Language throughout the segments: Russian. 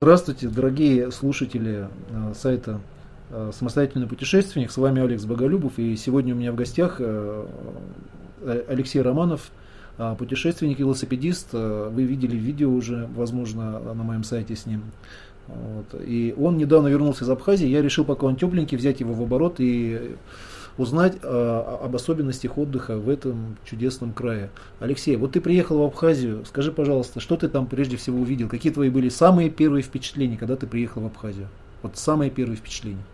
Здравствуйте, дорогие слушатели э, сайта э, «Самостоятельный путешественник». С вами Алекс Боголюбов. И сегодня у меня в гостях э, Алексей Романов, путешественник, велосипедист. Вы видели видео уже, возможно, на моем сайте с ним. Вот. И он недавно вернулся из Абхазии. Я решил, пока он тепленький, взять его в оборот и узнать э, об особенностях отдыха в этом чудесном крае. Алексей, вот ты приехал в Абхазию, скажи, пожалуйста, что ты там прежде всего увидел? Какие твои были самые первые впечатления, когда ты приехал в Абхазию? Вот самые первые впечатления.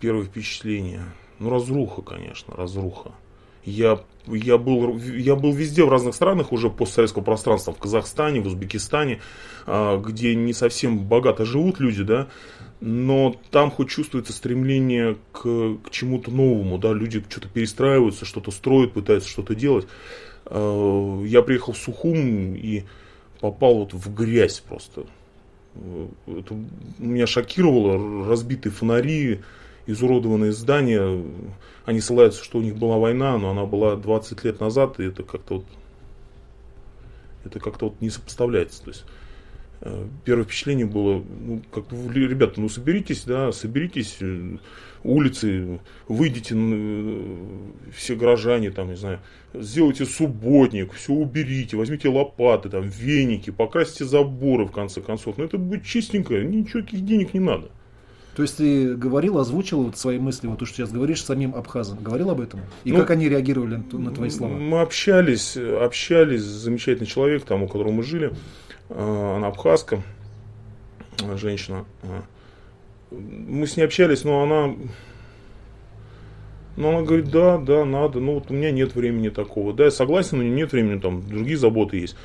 Первые впечатления. Ну, разруха, конечно, разруха. Я, я, был, я был везде в разных странах уже постсоветского пространства, в Казахстане, в Узбекистане, а, где не совсем богато живут люди, да, но там хоть чувствуется стремление к, к чему-то новому, да, люди что-то перестраиваются, что-то строят, пытаются что-то делать. Э, я приехал в Сухум и попал вот в грязь просто. Э, это меня шокировало, разбитые фонари, изуродованные здания. Они ссылаются, что у них была война, но она была 20 лет назад, и это как-то вот, это как-то вот не сопоставляется. То есть, первое впечатление было, ну, как ребята, ну соберитесь, да, соберитесь, э, улицы, выйдите, э, все горожане, там, не знаю, сделайте субботник, все уберите, возьмите лопаты, там, веники, покрасьте заборы, в конце концов. Но это будет чистенько, ничего, никаких денег не надо. То есть ты говорил, озвучил вот свои мысли, вот то, что сейчас говоришь, самим абхазам. Говорил об этом? И ну, как они реагировали на твои слова? Мы общались, общались, замечательный человек, там, у которого мы жили. Э, она абхазка, женщина. Э, мы с ней общались, но она, но она говорит, да, да, надо, ну вот у меня нет времени такого. Да, я согласен, но нет времени, там другие заботы есть.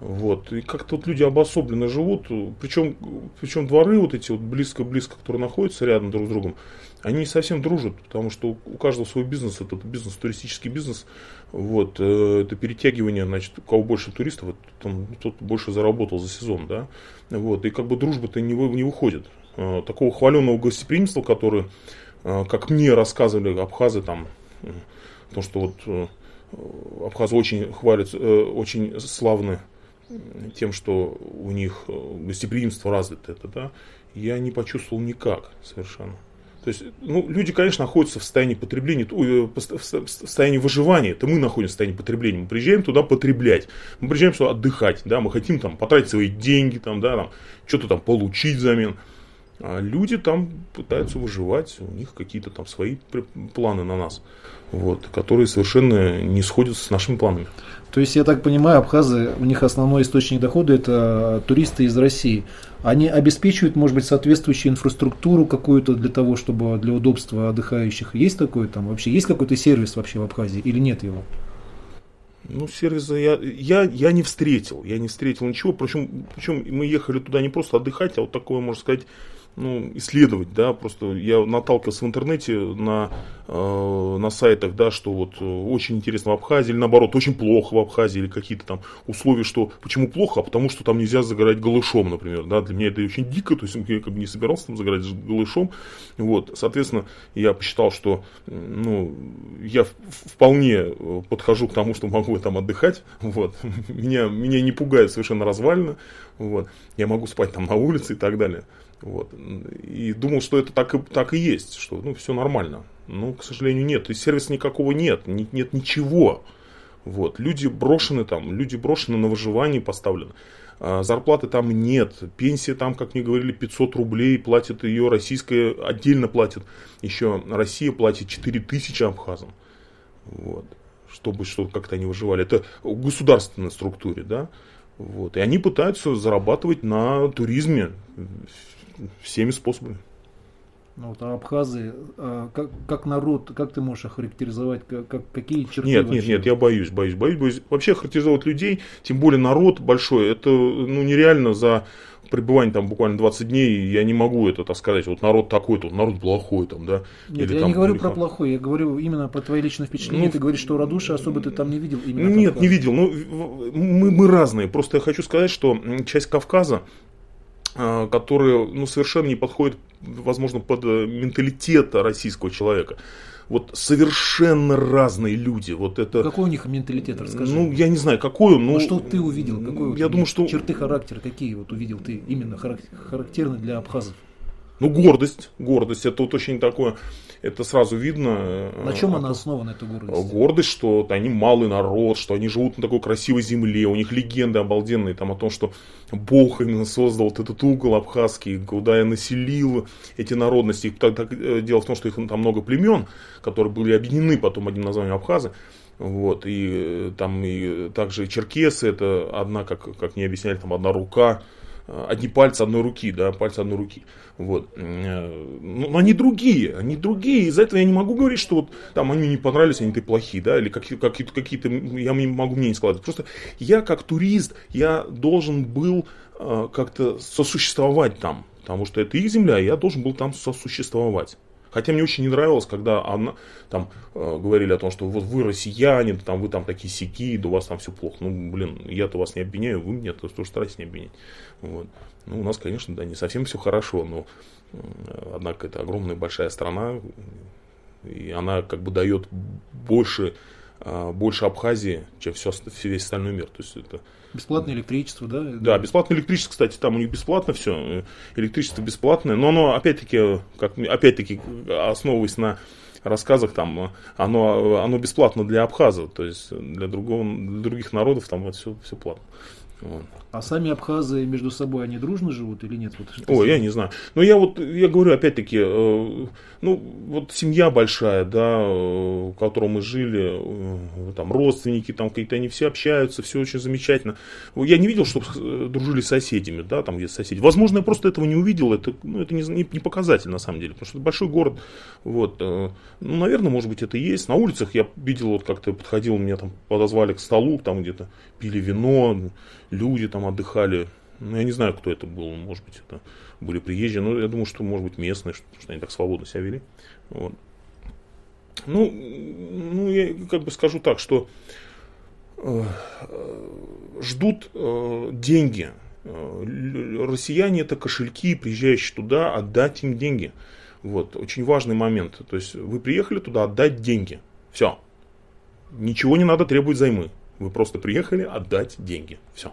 Вот. И как-то вот люди обособленно живут, причем, причем дворы вот эти вот близко-близко, которые находятся рядом друг с другом, они не совсем дружат, потому что у каждого свой бизнес, это бизнес, туристический бизнес, вот, э, это перетягивание, значит, у кого больше туристов, вот, там, тот больше заработал за сезон, да, вот, и как бы дружба-то не, не выходит. Э, такого хваленного гостеприимства, которое, э, как мне рассказывали абхазы там, то, что вот абхазы очень хвалят, очень славны тем, что у них гостеприимство развито, это, да, я не почувствовал никак совершенно. То есть, ну, люди, конечно, находятся в состоянии потребления, э, в состоянии выживания. Это мы находимся в состоянии потребления. Мы приезжаем туда потреблять. Мы приезжаем сюда отдыхать. Да, мы хотим там потратить свои деньги, там, да, там, что-то там получить взамен. А люди там пытаются выживать, у них какие-то там свои планы на нас, вот, которые совершенно не сходятся с нашими планами. То есть, я так понимаю, абхазы, у них основной источник дохода это туристы из России. Они обеспечивают, может быть, соответствующую инфраструктуру какую-то для того, чтобы для удобства отдыхающих. Есть такое там вообще? Есть какой-то сервис вообще в Абхазии или нет его? Ну, сервиса я, я, я не встретил. Я не встретил ничего. Причем, причем мы ехали туда не просто отдыхать, а вот такое, можно сказать, ну, исследовать, да, просто я наталкивался в интернете на, э, на сайтах, да, что вот э, очень интересно в Абхазии, или наоборот, очень плохо в Абхазии, или какие-то там условия, что, почему плохо, а потому что там нельзя загорать голышом, например, да, для меня это очень дико, то есть я как бы не собирался там загорать голышом, вот, соответственно, я посчитал, что, ну, я вполне э, подхожу к тому, что могу там отдыхать, вот, меня, меня не пугает совершенно развалина, вот, я могу спать там на улице и так далее, вот. И думал, что это так и, так и есть, что ну, все нормально. Но, к сожалению, нет. Есть сервиса никакого нет, нет, нет ничего. Вот. Люди брошены там, люди брошены на выживание поставлены. А, зарплаты там нет, пенсия там, как мне говорили, 500 рублей, платит ее российская, отдельно платит, еще Россия платит 4000 абхазам, вот, чтобы что как-то они выживали. Это в государственной структуре, да, вот, и они пытаются зарабатывать на туризме, всеми способами. Ну, вот, а абхазы, а как, как народ, как ты можешь охарактеризовать, как, как, какие черты? Нет, вообще? нет, нет, я боюсь, боюсь, боюсь, боюсь. Вообще характеризовать людей, тем более народ большой, это ну, нереально за пребывание там буквально 20 дней, я не могу это так сказать, вот народ такой-то, вот народ плохой там, да. Нет, Или, я там, не говорю про плохой, я говорю именно про твои личные впечатления, ну, ты говоришь, что радушие особо ты там не видел именно Нет, не видел, ну мы, мы разные, просто я хочу сказать, что часть Кавказа, которые ну, совершенно не подходят, возможно, под э, менталитет российского человека. вот совершенно разные люди. Вот это... Какой у них менталитет, расскажи. Ну, я не знаю, какой он. Ну, вот что ты увидел? Какой я вот думаю, что... Черты характера, какие вот увидел ты именно характерны для абхазов? Ну, гордость, гордость, это вот очень такое, это сразу видно. Э, на чем она основана, эта гордость? Гордость, что они малый народ, что они живут на такой красивой земле, у них легенды обалденные там о том, что Бог именно создал вот этот угол абхазский, куда я населил эти народности. Так, так, э, дело в том, что их там много племен, которые были объединены потом одним названием Абхазы. Вот, и э, там и также черкесы, это одна, как, как мне объясняли, там одна рука, одни пальцы одной руки, да, пальцы одной руки. Вот. Э, ну, но они другие, они другие. Из-за этого я не могу говорить, что вот там они не понравились, они ты плохие, да, или какие-то, какие-то, я не могу мнение складывать. Просто я как турист, я должен был э, как-то сосуществовать там, потому что это их земля, я должен был там сосуществовать. Хотя мне очень не нравилось, когда она, там э, говорили о том, что вот вы россияне, там вы там такие сики, да у вас там все плохо. Ну, блин, я-то вас не обвиняю, вы меня тоже старайтесь не обвинять. Вот. Ну, у нас, конечно, да, не совсем все хорошо, но э, однако это огромная большая страна, и она как бы дает больше, больше Абхазии, чем все, весь остальной мир. То есть это Бесплатное электричество, да? Да, бесплатное электричество, кстати, там у них бесплатно все, электричество бесплатное, но оно, опять-таки, как, опять-таки, основываясь на рассказах, там, оно, оно бесплатно для абхазов, то есть для, другого, для других народов там все, все платно. Вот. А сами абхазы между собой, они дружно живут или нет? Вот, Ой, я не знаю. Но я вот, я говорю, опять-таки, э, ну, вот семья большая, да, э, в которой мы жили, э, там, родственники, там, какие-то они все общаются, все очень замечательно. Я не видел, чтобы э, дружили с соседями, да, там, где соседи. Возможно, я просто этого не увидел, это, ну, это не, не, не показатель, на самом деле, потому что это большой город, вот, э, ну, наверное, может быть, это и есть. На улицах я видел, вот, как-то подходил, меня там подозвали к столу, там, где-то пили вино, люди там отдыхали. Ну, я не знаю, кто это был, может быть, это были приезжие, но я думаю, что, может быть, местные, что, что они так свободно себя вели. Вот. Ну, ну, я как бы скажу так, что э, ждут э, деньги. Э, россияне это кошельки, приезжающие туда, отдать им деньги. Вот, очень важный момент. То есть вы приехали туда отдать деньги. Все. Ничего не надо требовать займы. Вы просто приехали отдать деньги. Все.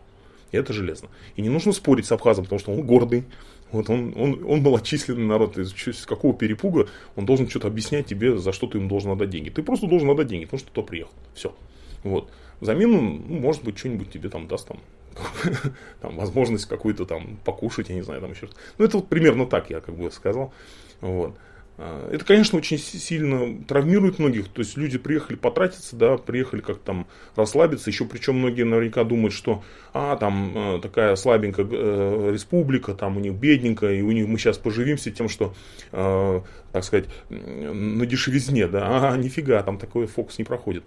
И это железно. И не нужно спорить с Абхазом, потому что он гордый. Вот он, он, он был отчисленный народ. Из, из какого перепуга он должен что-то объяснять тебе, за что ты ему должен отдать деньги. Ты просто должен отдать деньги, потому что кто приехал. Все. Вот. Взамен он, ну, может быть, что-нибудь тебе там даст там, там возможность какую-то там покушать, я не знаю, там еще что-то. Ну, это вот примерно так я как бы сказал. Вот. А, это, конечно, очень сильно травмирует многих. То есть люди приехали потратиться, да, приехали как там расслабиться. Еще причем многие наверняка думают, что а, там э, такая слабенькая э, республика, там у них бедненькая, и у них мы сейчас поживимся тем, что, э, так сказать, на дешевизне, да, а нифига, там такой фокус не проходит.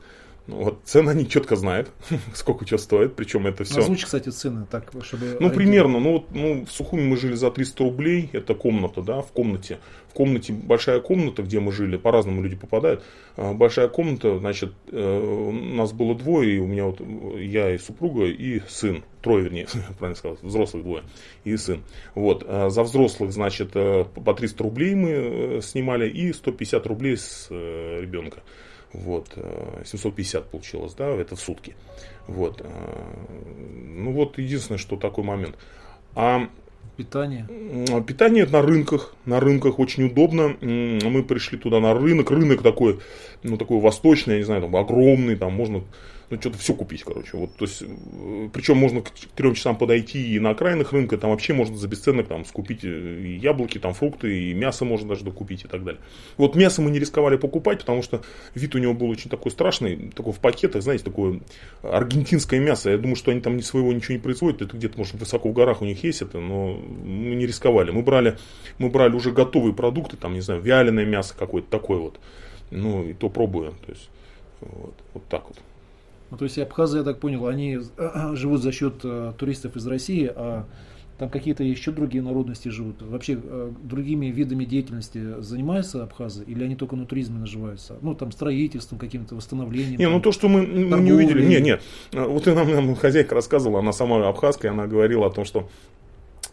Ну, вот цены они четко знают, сколько что стоит, причем это все. Озвучь, кстати, цены, так, чтобы... Ну, примерно, ну, вот, ну, в Сухуми мы жили за 300 рублей, это комната, да, в комнате. В комнате, большая комната, где мы жили, по-разному люди попадают. А, большая комната, значит, э, у нас было двое, и у меня вот, я и супруга, и сын, трое, вернее, правильно сказал, взрослых двое, и сын. Вот, а за взрослых, значит, э, по 300 рублей мы э, снимали, и 150 рублей с ребенка. Вот, 750 э, получилось, да, это в сутки. Вот. Э, ну вот единственное, что такой момент. А Питание? Питание на рынках. На рынках очень удобно. Мы пришли туда на рынок. Рынок такой, ну такой восточный, я не знаю, там огромный, там можно ну, что-то все купить, короче. Вот, то есть, э, причем можно к трем часам подойти и на окраинах рынка, там вообще можно за бесценок там скупить э, и яблоки, там фрукты, и мясо можно даже докупить и так далее. Вот мясо мы не рисковали покупать, потому что вид у него был очень такой страшный, такой в пакетах, знаете, такое аргентинское мясо. Я думаю, что они там ни своего ничего не производят, это где-то, может, высоко в горах у них есть это, но мы не рисковали. Мы брали, мы брали уже готовые продукты, там, не знаю, вяленое мясо какое-то такое вот. Ну, и то пробуем. То есть, вот, вот так вот. Ну, то есть абхазы, я так понял, они живут за счет э, туристов из России, а там какие-то еще другие народности живут. Вообще э, другими видами деятельности занимаются абхазы или они только на туризме наживаются? Ну, там строительством, каким-то восстановлением. Не, там, ну то, что мы, мы не увидели. Нет, нет. Вот и нам, нам хозяйка рассказывала, она сама абхазская, она говорила о том, что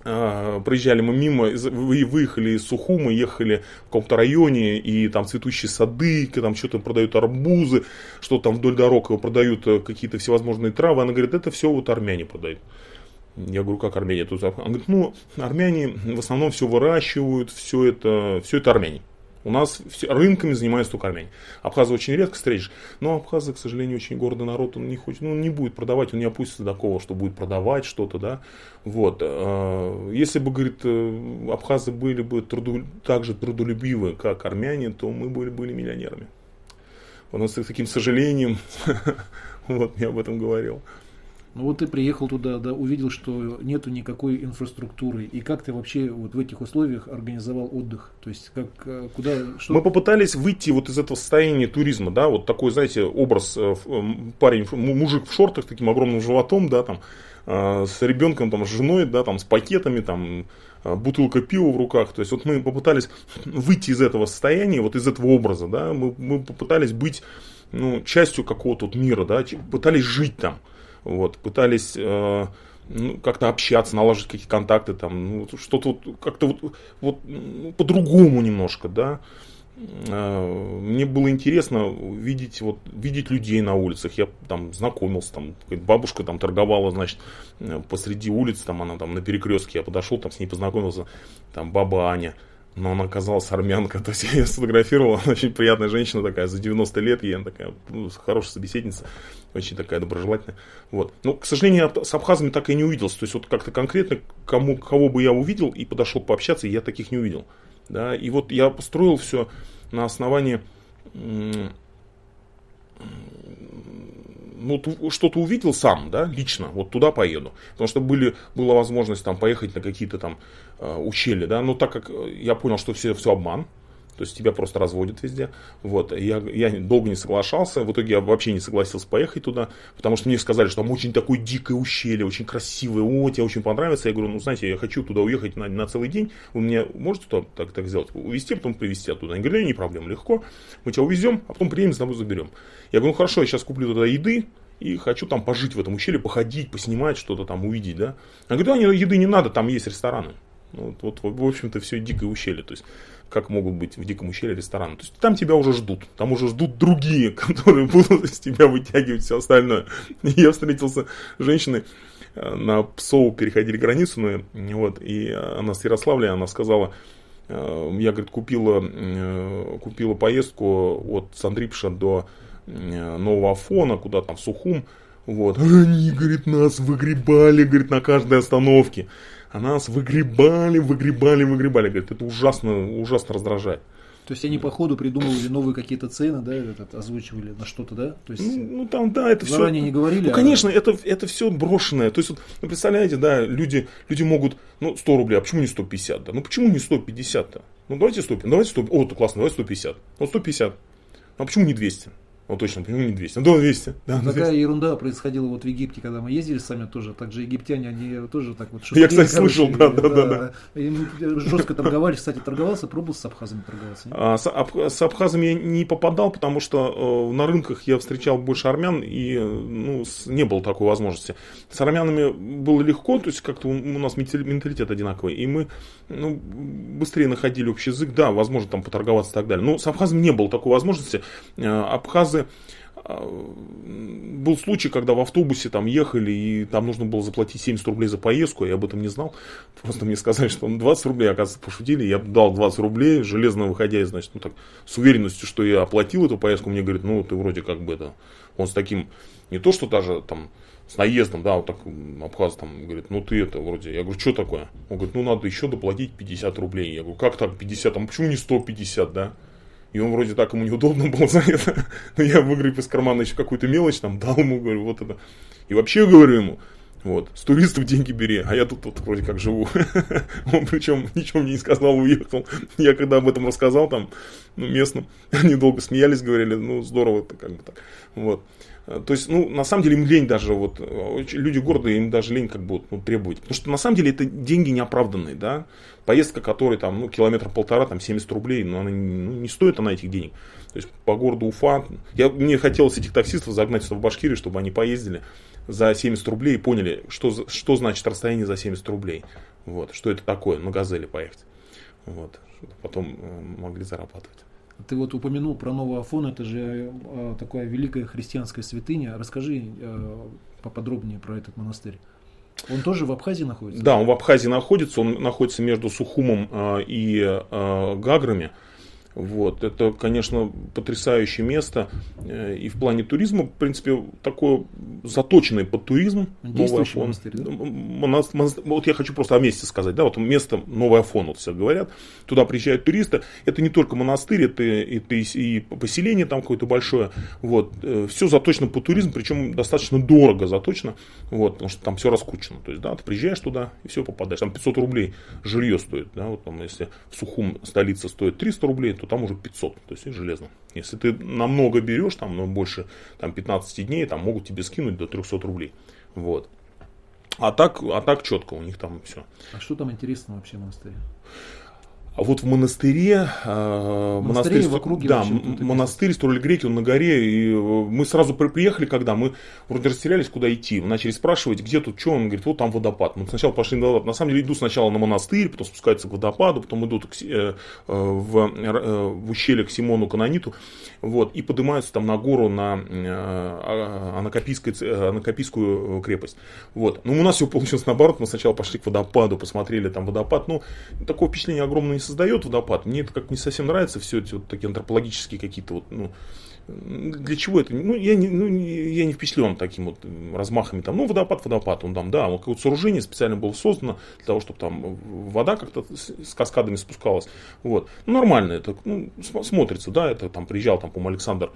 проезжали мы мимо, выехали из Сухума, ехали в каком-то районе, и там цветущие сады, там что-то продают арбузы, что там вдоль дорог продают э, какие-то всевозможные травы. Она говорит, это все вот армяне продают. Я говорю, как Армения тут? Она говорит, ну, армяне в основном все выращивают, все это, все это армяне. У нас все, рынками занимаются только армяне. Абхазы очень редко встретишь, но абхазы, к сожалению, очень гордый народ, он не хочет, ну, не будет продавать, он не опустится до такого, что будет продавать что-то, да. Вот. А, если бы, говорит, э, абхазы были бы труду, так же трудолюбивы, как армяне, то мы были, были миллионерами. У нас с таким сожалением, вот я об этом говорил. Ну вот ты приехал туда, да, увидел, что нету никакой инфраструктуры. И как ты вообще вот в этих условиях организовал отдых? То есть как, э, куда, что... Мы попытались выйти вот из этого состояния туризма, да, вот такой, знаете, образ э, парень, мужик в шортах, таким огромным животом, да, там, э, с ребенком, там, с женой, да, там, с пакетами, там, бутылка пива в руках. То есть вот мы попытались выйти из этого состояния, вот из этого образа, да, мы, мы попытались быть ну, частью какого-то вот мира, да, пытались жить там. Вот, пытались э, ну, как-то общаться, налаживать какие-то контакты, там, ну, что-то вот, как-то вот, вот ну, по-другому немножко, да. Э, мне было интересно видеть, вот, видеть людей на улицах. Я там знакомился, там, бабушка там торговала, значит, э, посреди улицы, там она там на перекрестке, я подошел, там с ней познакомился, там баба Аня, но она оказалась армянка, то есть я ее сфотографировал, она очень приятная женщина такая, за 90 лет, и она такая ну, хорошая собеседница, очень такая доброжелательная. Вот. Но, к сожалению, с абхазами так и не увиделся, то есть вот как-то конкретно, кому, кого бы я увидел и подошел пообщаться, я таких не увидел. Да? И вот я построил все на основании ну, что-то увидел сам, да, лично, вот туда поеду. Потому что были, была возможность там поехать на какие-то там э, ущелья, да, но так как я понял, что все, все обман, то есть тебя просто разводят везде. Вот. Я, я долго не соглашался. В итоге я вообще не согласился поехать туда, потому что мне сказали, что там очень такое дикое ущелье, очень красивое, о, тебе очень понравится. Я говорю, ну знаете, я хочу туда уехать на, на целый день. Вы мне можете туда так, так сделать? Увезти, потом привезти оттуда. Они говорят, не проблема, легко. Мы тебя увезем, а потом приедем, с тобой заберем. Я говорю, ну хорошо, я сейчас куплю туда еды, и хочу там пожить в этом ущелье, походить, поснимать, что-то там увидеть, да. Я говорю, да, еды не надо, там есть рестораны. Вот, вот, в общем-то, все дикое ущелье. То есть, как могут быть в диком ущелье рестораны. То есть, там тебя уже ждут. Там уже ждут другие, которые будут из тебя вытягивать все остальное. Я встретился с женщиной, э, на Псоу переходили границу, ну, вот, и она с Ярославля, она сказала, э, я, говорит, купила, э, купила поездку от Сандрипша до Нового Афона, куда там, в Сухум, вот. Они, говорит, нас выгребали, говорит, на каждой остановке а нас выгребали, выгребали, выгребали. Говорит, это ужасно, ужасно раздражает. То есть они по ходу придумывали новые какие-то цены, да, этот, озвучивали на что-то, да? То есть ну, ну там, да, это все. не говорили. Ну, а... конечно, это, это все брошенное. То есть, вот, ну, представляете, да, люди, люди могут, ну, 100 рублей, а почему не 150, да? Ну, почему не 150-то? Ну, давайте 100, давайте 100, о, это классно, давайте 150. Ну, 150. Ну, а почему не 200? Ну точно, почему не 200? Ну да, 200. Да, Такая 200. ерунда происходила вот в Египте, когда мы ездили сами тоже. Также египтяне, они тоже так вот шутили. Я, кстати, слышал, да, да, да. да. Им жестко торговали. Кстати, торговался, пробовал с абхазами торговаться? А, с, аб, с абхазами я не попадал, потому что э, на рынках я встречал больше армян, и ну, с, не было такой возможности. С армянами было легко, то есть как-то у, у нас менталитет одинаковый, и мы ну, быстрее находили общий язык, да, возможно, там поторговаться и так далее. Но с абхазами не было такой возможности. Э, абхазы а, был случай, когда в автобусе там ехали, и там нужно было заплатить 70 рублей за поездку, я об этом не знал. Просто мне сказали, что 20 рублей, оказывается, пошутили. Я дал 20 рублей, железно выходя, значит, ну так, с уверенностью, что я оплатил эту поездку, мне говорит, ну, ты вроде как бы это, он с таким, не то, что даже там, с наездом, да, вот так Абхаз там говорит, ну ты это вроде, я говорю, что такое? Он говорит, ну надо еще доплатить 50 рублей. Я говорю, как так 50, а почему не 150, да? И он вроде так ему неудобно было за это. Но я выгреб из кармана еще какую-то мелочь, там дал ему, говорю, вот это. И вообще говорю ему, вот, с туристов деньги бери, а я тут вот вроде как живу. Он причем ничего мне не сказал, уехал. Я когда об этом рассказал там, ну, местным, они долго смеялись, говорили, ну, здорово это как бы так. Вот. То есть, ну, на самом деле им лень даже, вот, люди города, им даже лень как бы ну, требовать. Потому что на самом деле это деньги неоправданные, да. Поездка, которая там, ну, километр полтора, там 70 рублей, но она ну, не стоит она этих денег. То есть по городу Уфа, я, мне хотелось этих таксистов загнать сюда в Башкирию, чтобы они поездили за 70 рублей и поняли, что, что значит расстояние за 70 рублей. Вот, что это такое, на газели поехать. Вот, потом э, могли зарабатывать. Ты вот упомянул про Новый Афон, это же э, такая великая христианская святыня. Расскажи э, поподробнее про этот монастырь. Он тоже в Абхазии находится? Да, он в Абхазии находится. Он находится между Сухумом э, и э, Гаграми. Вот, это, конечно, потрясающее место. Э, и в плане туризма, в принципе, такое заточенное под туризм. Новый Афон. Монастырь, да? Монас... Вот я хочу просто о месте сказать. Да, вот место Новый Афон, вот все говорят. Туда приезжают туристы. Это не только монастырь, это, это и поселение там какое-то большое. Вот, э, все заточено под туризм, причем достаточно дорого заточено. Вот, потому что там все раскручено. То есть, да, ты приезжаешь туда и все попадаешь. Там 500 рублей жилье стоит. Да, вот там, если в Сухум столица стоит 300 рублей, то там уже 500, то есть железно. Если ты намного берешь, там, ну, больше там, 15 дней, там могут тебе скинуть до 300 рублей. Вот. А так, а так четко у них там все. А что там интересно вообще в монастыре? А вот в монастыре, э, монастырь, в округе да, монастырь строили греки, он на горе, и э, мы сразу приехали, когда мы вроде растерялись, куда идти, мы начали спрашивать, где тут что, он говорит, вот там водопад. Мы сначала пошли на водопад, на самом деле иду сначала на монастырь, потом спускаются к водопаду, потом идут к, э, в, э, в ущелье к Симону Канониту, вот, и поднимаются там на гору на э, Анакопийскую, Анакопийскую крепость. Вот. Но у нас все получилось наоборот, мы сначала пошли к водопаду, посмотрели там водопад, ну, такое впечатление огромное создает водопад. Мне это как не совсем нравится, все эти вот такие антропологические какие-то вот, ну, для чего это? Ну, я не, ну, я не впечатлен таким вот размахами. Там, ну, водопад, водопад, он там, да, вот какое-то сооружение специально было создано для того, чтобы там вода как-то с каскадами спускалась. Вот. Ну, нормально это, ну, смотрится, да, это там приезжал, там, по-моему, Александр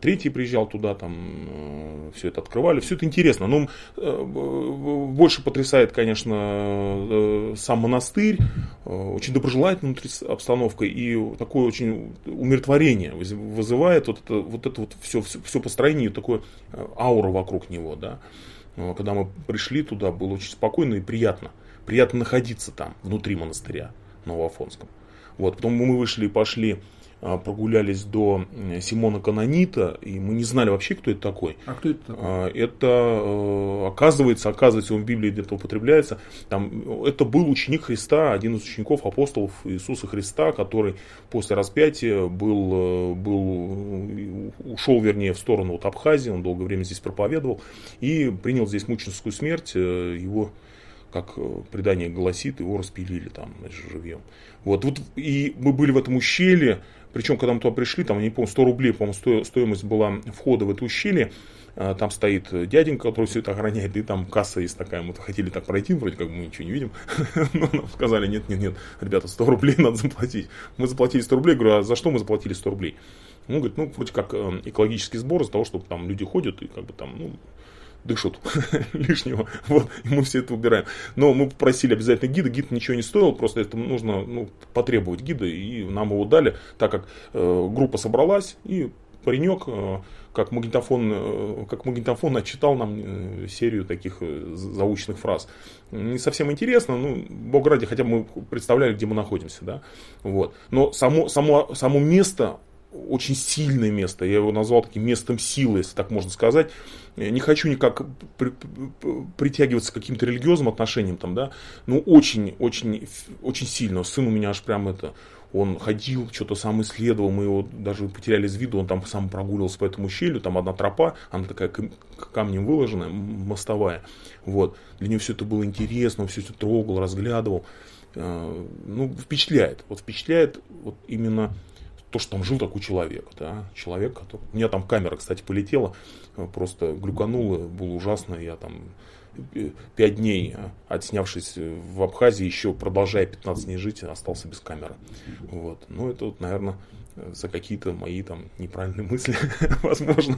третий приезжал туда, там э, все это открывали, все это интересно. Но э, больше потрясает, конечно, сам монастырь, очень доброжелательной внутри обстановкой и такое очень умиротворение вызывает вот это вот, это вот все, все, все построение, такое аура вокруг него, да. Когда мы пришли туда, было очень спокойно и приятно. Приятно находиться там, внутри монастыря Новоафонском. Вот, потом мы вышли и пошли а, прогулялись до Симона Канонита, и мы не знали вообще, кто это такой. А кто это такой? А, это, э, оказывается, оказывается, он в Библии где-то употребляется. Там, это был ученик Христа, один из учеников апостолов Иисуса Христа, который после распятия был, э, был, ушел, вернее, в сторону от Абхазии, он долгое время здесь проповедовал, и принял здесь мученическую смерть, э, его как предание гласит, его распилили там, значит, живьем. Вот, вот, и мы были в этом ущелье, причем, когда мы туда пришли, там, не помню, 100 рублей, по-моему, стоимость была входа в это ущелье. А, там стоит дяденька, который все это охраняет, и там касса есть такая. Мы хотели так пройти, вроде как мы ничего не видим. Но нам сказали, нет, нет, нет, ребята, 100 рублей надо заплатить. Мы заплатили 100 рублей, говорю, а за что мы заплатили 100 рублей? Он говорит, ну, вроде как э, экологический сбор из-за того, что там люди ходят и как бы там, ну, дышат лишнего. Вот, и мы все это убираем. Но мы попросили обязательно гида. Гид ничего не стоил, просто это нужно ну, потребовать гида, и нам его дали, так как э, группа собралась, и паренек, э, как магнитофон, э, как магнитофон отчитал нам э, серию таких э, заученных фраз. Не совсем интересно, ну, бог ради, хотя бы мы представляли, где мы находимся, да, вот. Но само, само, само место, очень сильное место. Я его назвал таким местом силы, если так можно сказать. Не хочу никак при, притягиваться к каким-то религиозным отношениям, там, да, но очень, очень, очень сильно. Сын у меня аж прям это, он ходил, что-то сам исследовал, мы его даже потеряли из виду, он там сам прогуливался по этому ущелью, там одна тропа, она такая камнем выложенная, мостовая. Вот. Для него все это было интересно, он все это трогал, разглядывал. Э, ну, впечатляет. Вот впечатляет вот именно то, что там жил такой человек, да, человек, который... У меня там камера, кстати, полетела, э, просто глюканула, было ужасно, я там э, пять дней, э, отснявшись в Абхазии, еще продолжая 15 дней жить, остался без камеры. Вот. Ну, это вот, наверное, за какие-то мои там неправильные мысли, возможно,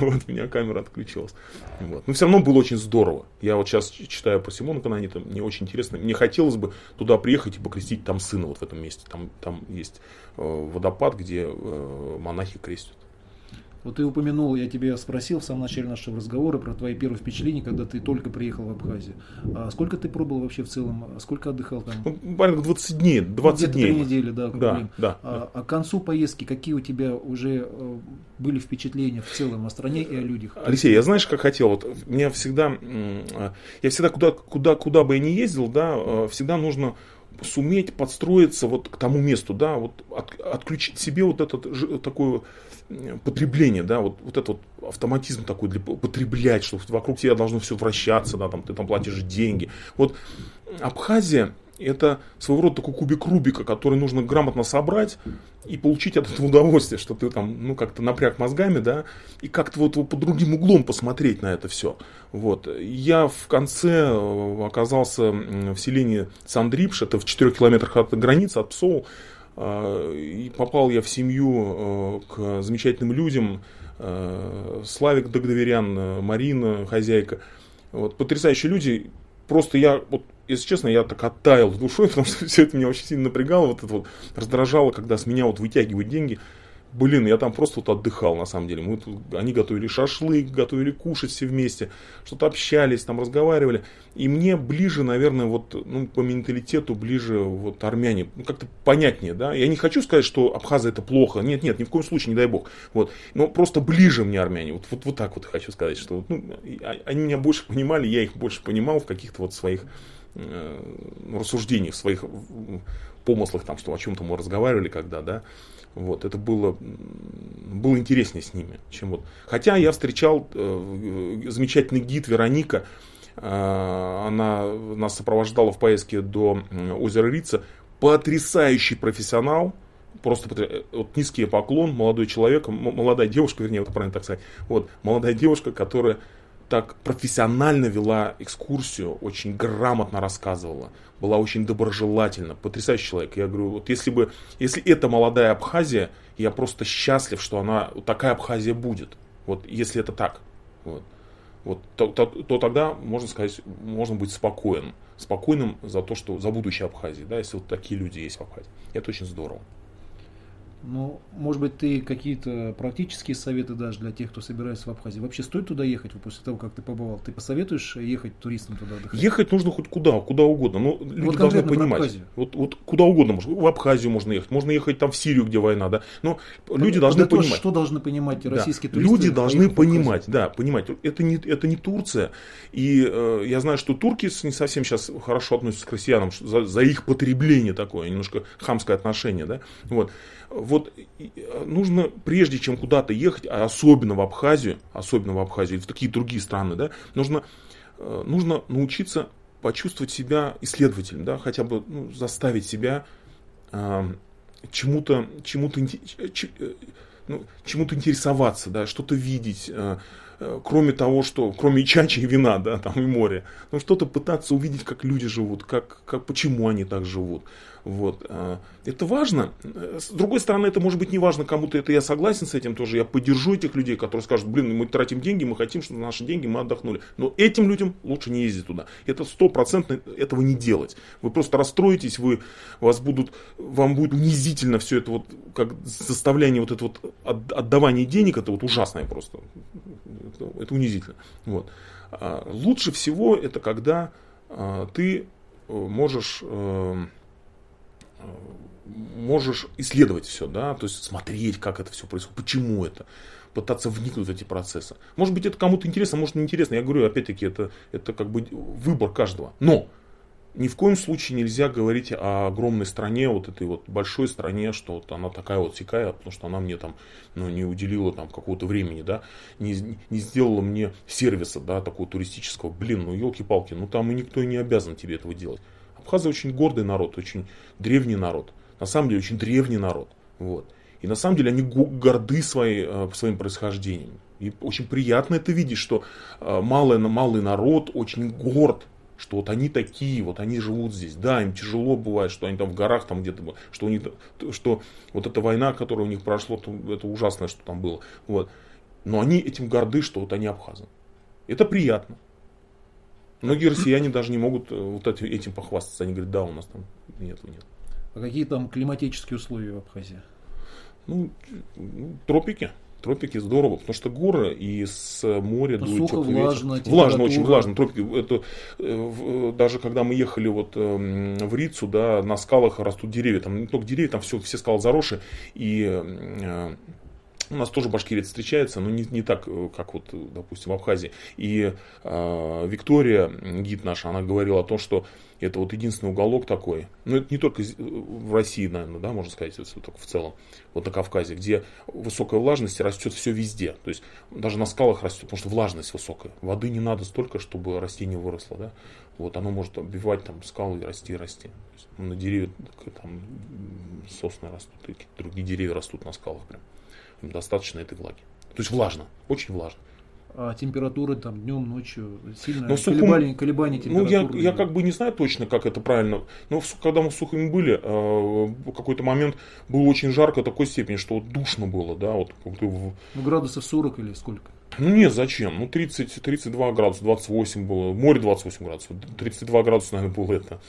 вот меня камера отключилась. Вот. Но все равно было очень здорово. Я вот сейчас читаю про Симона Канонита, мне очень интересно. Мне хотелось бы туда приехать и покрестить там сына вот в этом месте. Там, там есть э, водопад, где э, монахи крестят. Вот ты упомянул, я тебе спросил в самом начале нашего разговора про твои первые впечатления, когда ты только приехал в Абхазию. А сколько ты пробыл вообще в целом? А сколько отдыхал там? Ну, порядка 20 дней, 20 Где-то дней. три недели, да. Да, да, а, а к концу поездки какие у тебя уже э, были впечатления в целом о стране и о людях? Алексей, я знаешь, как хотел? Вот мне всегда, а, я всегда куда, куда, куда бы я ни ездил, да, а, всегда нужно суметь подстроиться вот к тому месту, да, вот от, отключить себе вот этот такое потребление, да, вот, вот этот вот автоматизм такой для потреблять, что вокруг тебя должно все вращаться, да, там ты там платишь деньги. Вот Абхазия это своего рода такой кубик Рубика, который нужно грамотно собрать и получить от этого удовольствие, что ты там, ну, как-то напряг мозгами, да, и как-то вот, вот под другим углом посмотреть на это все. Вот. Я в конце э, оказался в селении Сандрипш, это в 4 километрах от границы, от Псоу, э, и попал я в семью э, к замечательным людям, Славик Догдоверян, Марина, хозяйка. Вот, потрясающие люди. Просто я вот если честно, я так оттаял душой, потому что все это меня очень сильно напрягало, вот это вот раздражало, когда с меня вот вытягивают деньги. Блин, я там просто вот отдыхал, на самом деле. Мы тут, они готовили шашлык, готовили кушать все вместе, что-то общались, там разговаривали. И мне ближе, наверное, вот, ну, по менталитету ближе вот армяне. Ну, как-то понятнее, да. Я не хочу сказать, что Абхаза это плохо. Нет, нет, ни в коем случае, не дай бог. Вот. Но просто ближе мне армяне. Вот, вот, вот так вот хочу сказать, что ну, а, они меня больше понимали, я их больше понимал в каких-то вот своих Э, рассуждениях, в своих помыслах, там, что о чем-то мы разговаривали когда, да, вот, это было, было интереснее с ними, чем вот. Хотя я встречал э, замечательный гид Вероника, э, она нас сопровождала в поездке до озера Рица, потрясающий профессионал, просто э, вот низкий поклон, молодой человек, молодая девушка, вернее, вот правильно так сказать, вот, молодая девушка, которая так профессионально вела экскурсию, очень грамотно рассказывала, была очень доброжелательна, потрясающий человек. Я говорю, вот если бы, если это молодая Абхазия, я просто счастлив, что она, такая Абхазия будет. Вот если это так. Вот. Вот, то, то, то тогда можно сказать, можно быть спокоен, спокойным за то, что за будущее Абхазии, да, если вот такие люди есть в Абхазии. Это очень здорово. Ну, может быть, ты какие-то практические советы дашь для тех, кто собирается в Абхазии? Вообще стоит туда ехать после того, как ты побывал? Ты посоветуешь ехать туристам туда отдыхать? Ехать нужно хоть куда, куда угодно. Но люди вот должны понимать. Вот, вот куда угодно можно. В Абхазию можно ехать, можно ехать там в Сирию, где война, да. Но Под, люди должны понимать. Что должны понимать российские да. туристы? Люди должны понимать, да, понимать. Это не, это не Турция. И э, я знаю, что турки не совсем сейчас хорошо относятся к россиянам за, за их потребление такое, немножко хамское отношение, да. Вот вот нужно, прежде чем куда-то ехать, а особенно в Абхазию, особенно в Абхазию в такие другие страны, да, нужно, э, нужно научиться почувствовать себя исследователем, да, хотя бы ну, заставить себя э, чему-то, чему-то, э, ну, чему-то интересоваться, да, что-то видеть, э, э, кроме того, что, кроме чачи и вина, да, там и моря, ну, что-то пытаться увидеть, как люди живут, как, как, почему они так живут. Вот. А, это важно. С другой стороны, это может быть не важно кому-то, это я согласен с этим тоже. Я поддержу этих людей, которые скажут, блин, мы тратим деньги, мы хотим, чтобы наши деньги мы отдохнули. Но этим людям лучше не ездить туда. Это стопроцентно этого не делать. Вы просто расстроитесь, вы, вас будут, вам будет унизительно все это вот, как заставляние вот это вот отдавание денег, это вот ужасное просто. Это, это унизительно. Вот. А лучше всего это когда а, ты э, можешь э, можешь исследовать все, да, то есть смотреть, как это все происходит, почему это, пытаться вникнуть в эти процессы. Может быть, это кому-то интересно, может не интересно. Я говорю, опять-таки, это, это как бы выбор каждого. Но ни в коем случае нельзя говорить о огромной стране, вот этой вот большой стране, что вот она такая вот сякая, потому что она мне там ну, не уделила там какого-то времени, да, не, не сделала мне сервиса, да, такого туристического. Блин, ну елки-палки, ну там и никто не обязан тебе этого делать. Абхазы очень гордый народ, очень древний народ. На самом деле очень древний народ. Вот. И на самом деле они горды своей, э, своим происхождением. И очень приятно это видеть, что э, малый, малый народ очень горд, что вот они такие, вот они живут здесь. Да, им тяжело бывает, что они там в горах там где-то, что у них, что вот эта война, которая у них прошла, это ужасное, что там было. Вот. Но они этим горды, что вот они абхазы. Это приятно. Многие россияне даже не могут э, вот этим похвастаться. Они говорят, да, у нас там нет, нет. А какие там климатические условия в Абхазии? Ну, тропики. Тропики здорово, потому что горы и с моря Ну, дует сухо, влажно. Влажно, очень влажно. Тропики, это, э, в- даже когда мы ехали вот в Рицу, да, на скалах растут деревья. Там не только деревья, там все, все скалы заросшие. И э, у нас тоже башкирец встречается, но не, не так, э, как вот, э, допустим, в Абхазии. И э, Виктория, гид наша, она говорила о том, что это вот единственный уголок такой, ну это не только з- в России, наверное, да, можно сказать, это только в целом, вот на Кавказе, где высокая влажность растет все везде. То есть даже на скалах растет, потому что влажность высокая. Воды не надо столько, чтобы растение выросло, да. Вот оно может оббивать там скалы и расти, расти. Есть, ну, на деревья там сосны растут, и другие деревья растут на скалах прям. Достаточно этой влаги. То есть влажно, очень влажно. А температура там днем, ночью сильно Но в сухом- колебания, колебания Ну, я, температуры. я как бы не знаю точно, как это правильно. Но когда мы в Сухуми были, э, в какой-то момент было очень жарко такой степени, что вот душно было, да, вот как ты в- Ну, градусов 40 или сколько? Ну нет, зачем? Ну 30, 32 градуса, 28 было, море 28 градусов, 32 градуса, наверное, было это.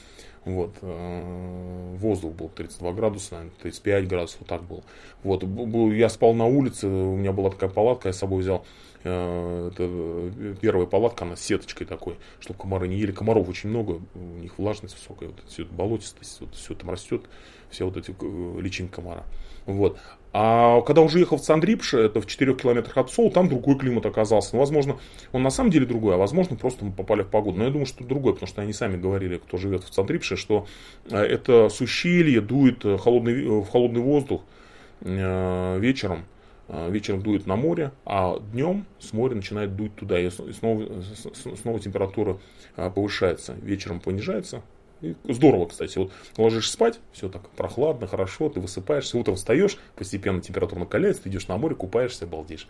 Вот, э, воздух был 32 градуса, наверное, 35 градусов, вот так было. Вот, был- я спал на улице, у меня была такая палатка, я с собой взял, э, это э, первая палатка, она с сеточкой такой, чтобы комары не ели. Комаров очень много, у них влажность высокая, вот все это болотистость, вот все там растет, все вот эти личинки комара. Вот. А когда уже ехал в Цандрипше, это в 4 километрах от Соу, там другой климат оказался. Ну, возможно, он на самом деле другой, а возможно, просто мы попали в погоду. Но я думаю, что другой, потому что они сами говорили, кто живет в Цандрипше, что э, это с ущелья дует э, холодный, э, в холодный воздух вечером. Вечером дует на море, а днем с моря начинает дуть туда. И снова, снова температура повышается. Вечером понижается, и здорово, кстати. Вот ложишься спать, все так прохладно, хорошо, ты высыпаешься, утром встаешь, постепенно температура накаляется, ты идешь на море, купаешься, балдеешь.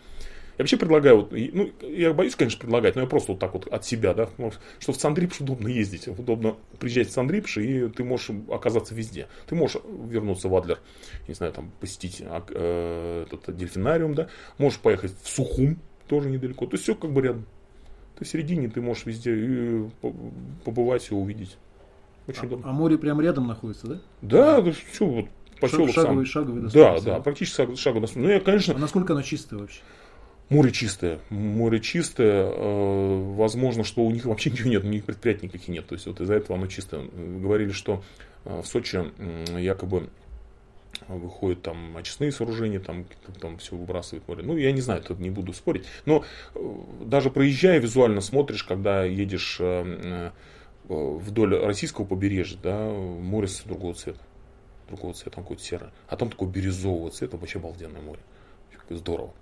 Я вообще предлагаю, вот, ну, я боюсь, конечно, предлагать, но я просто вот так вот от себя, да, ну, что в Сандрипш удобно ездить, удобно приезжать в Сандрипш, и ты можешь оказаться везде. Ты можешь вернуться в Адлер, не знаю, там, посетить а, э, этот дельфинариум, да, можешь поехать в Сухум, тоже недалеко, то есть все как бы рядом. Ты в середине, ты можешь везде по- побывать и увидеть. Очень удобно. А море прямо рядом находится, да? Да, да что, вот поселок Шаг- шаговый, сам. шаговый Да, доступность, да, практически шаг- шагу доступно. Ну, я, конечно, А насколько оно чистое вообще? море чистое. Море чистое. э, возможно, что у них вообще ничего нет, у них предприятий никаких нет. То есть, вот из-за этого оно чистое. Говорили, что э, в Сочи якобы выходят там очистные сооружения, там, там все выбрасывает море. Ну, я не знаю, тут не буду спорить. Но э, даже проезжая, визуально смотришь, когда едешь вдоль российского побережья, да, море другого цвета. Другого цвета, там какое-то серое. А там такое бирюзового цвета, вообще обалденное море. Здорово.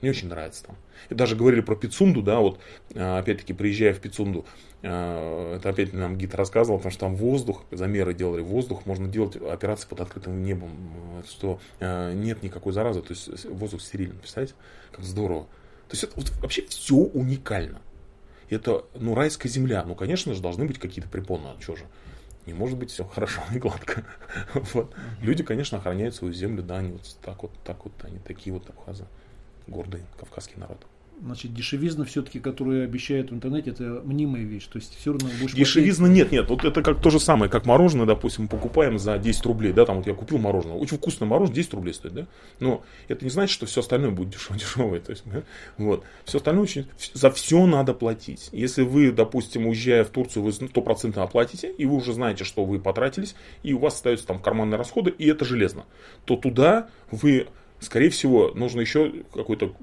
Мне очень нравится там. И даже говорили про Пицунду, да, вот э, опять-таки приезжая в Пицунду, э, это опять нам гид рассказывал, потому что там воздух, замеры делали воздух, можно делать операции под открытым небом, э, что э, нет никакой заразы, то есть воздух стерильный, представляете, как здорово. То есть это вот вообще все уникально. Это, ну, райская земля. Ну, конечно же, должны быть какие-то препоны, а что же? Не может быть все хорошо и гладко. Вот. Люди, конечно, охраняют свою землю, да, они вот так вот, так вот, они такие вот абхазы, гордый кавказский народ. Значит, дешевизна все-таки, которую обещают в интернете, это мнимая вещь. То есть все равно будешь Дешевизна нет, нет. Вот это как то же самое, как мороженое, допустим, покупаем за 10 рублей, да, там вот я купил мороженое, очень вкусное мороженое, 10 рублей стоит, да, но это не значит, что все остальное будет дешево, дешевое, то есть, да? вот, все остальное очень, за все надо платить. Если вы, допустим, уезжая в Турцию, вы 100% оплатите, и вы уже знаете, что вы потратились, и у вас остаются там карманные расходы, и это железно, то туда вы Скорее всего, нужно еще какой-то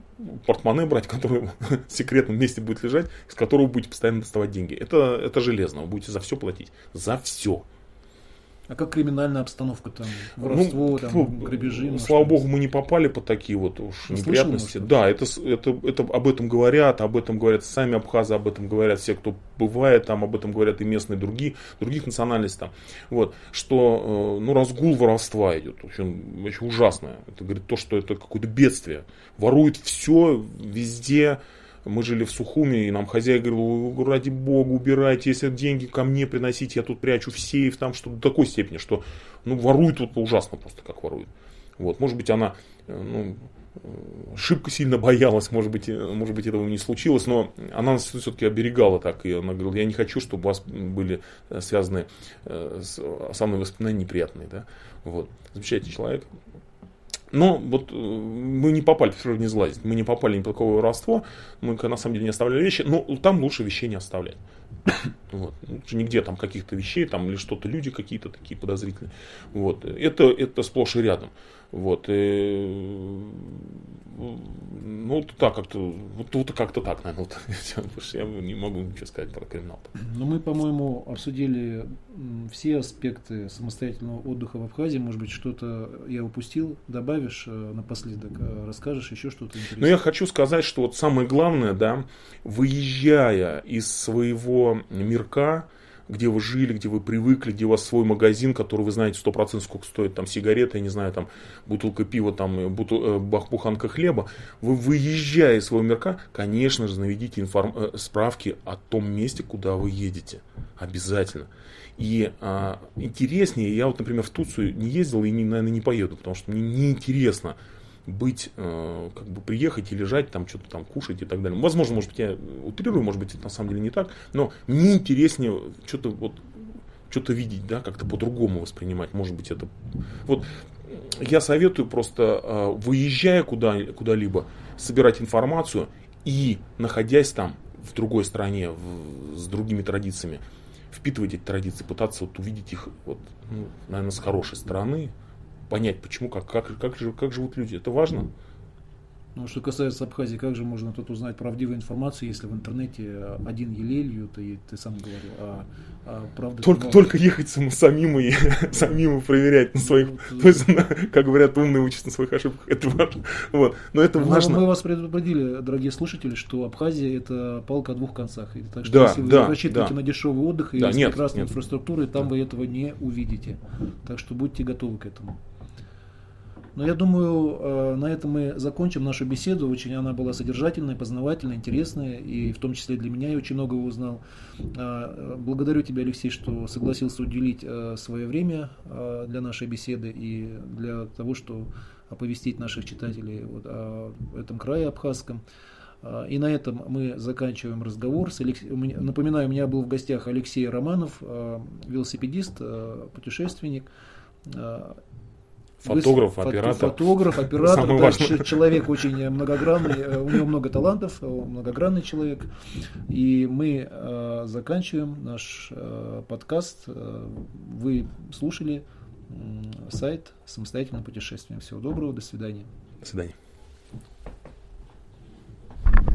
портмоне брать, который в секретном месте будет лежать, из которого будете постоянно доставать деньги. Это, это железно, вы будете за все платить. За все. А как криминальная обстановка там? Воровство, Ну, там, фу, грабежи? Слава богу, мы не попали под такие вот уж Ну, слышал, неприятности. может, да, это, это, это об этом говорят, об этом говорят сами абхазы, об этом говорят все, кто бывает там, об этом говорят и местные другие, других национальностей там. Вот, что, э, ну, разгул воровства идет, очень, очень ужасное. Это говорит то, что это какое-то бедствие. Воруют все, везде. Мы жили в Сухуме, и нам хозяин говорил, «Ой, ради бога, убирайте, если деньги ко мне приносите, я тут прячу в сейф, там что до такой степени, что ну, воруют вот ужасно просто, как воруют. Вот, может быть, она э, ну, шибко сильно боялась, может быть, э, может быть, этого не случилось, но она нас все-таки оберегала так, и она говорила, я не хочу, чтобы у вас были э, связаны со мной воспоминания неприятные, да, вот, замечательный человек, Но вот мы не попали, в не злазить, мы не попали ни по какое воровство, мы на самом деле не оставляли вещи, но там лучше вещей не оставлять. Вот. Лучше нигде там каких-то вещей, там или что-то люди какие-то такие подозрительные. Вот. Это, это сплошь и рядом. Вот. И, ну, так как-то, вот, вот как-то так, наверное, вот, я не могу ничего сказать про криминал. Ну, мы, по-моему, обсудили все аспекты самостоятельного отдыха в Абхазии. Может быть, что-то я упустил, добавишь э, напоследок, э, расскажешь еще что-то интересное. Ну, я хочу сказать, что вот самое главное, да, выезжая из своего мирка, где вы жили, где вы привыкли, где у вас свой магазин, который вы знаете 100% сколько стоит там сигареты, я не знаю, там бутылка пива, там э, бутыл, э, буханка хлеба, вы выезжая из своего мирка, конечно же, наведите информ... Э, справки о том месте, куда вы едете. Обязательно. И а, интереснее, я вот, например, в Турцию не ездил и, наверное, не поеду, потому что мне неинтересно быть, э, как бы приехать и лежать, там что-то там кушать и так далее. Возможно, может быть, я утрирую, может быть, это на самом деле не так, но мне интереснее что-то вот что-то видеть, да, как-то по-другому воспринимать. Может быть, это... Вот я советую просто, э, выезжая куда, куда-либо, собирать информацию и, находясь там, в другой стране, в, с другими традициями, впитывать эти традиции, пытаться вот увидеть их, вот, ну, наверное, с хорошей стороны, понять, почему, как, как, как, как, живут люди. Это важно. Ну, что касается Абхазии, как же можно тут узнать правдивую информацию, если в интернете один елелью, ты, ты сам говорил, а, а правда... Только, можно... только ехать самому, самим и, самим и проверять на своих, то есть, как говорят, умные учатся на своих ошибках, это важно. Вот. Но это Но важно. Мы вас предупредили, дорогие слушатели, что Абхазия это палка о двух концах. И так что да, если вы да, рассчитываете да. на дешевый отдых и да, нет, прекрасной нет. инфраструктурой, там да. вы этого не увидите. Так что будьте готовы к этому. Но я думаю, э, на этом мы закончим нашу беседу. Очень она была содержательная, познавательная, интересная, и в том числе для меня я очень много узнал. Э, благодарю тебя, Алексей, что согласился уделить э, свое время для нашей беседы и для того, что оповестить наших читателей вот о этом крае абхазском. И на этом мы заканчиваем разговор. С Алекс... Напоминаю, у меня был в гостях Алексей Романов, велосипедист, путешественник, Фотограф, Вы, оператор. Фотограф, оператор. Да. Человек очень многогранный, э, у него много талантов, э, многогранный человек. И мы э, заканчиваем наш э, подкаст. Э, вы слушали э, сайт «Самостоятельное путешествие». Всего доброго, до свидания. До свидания.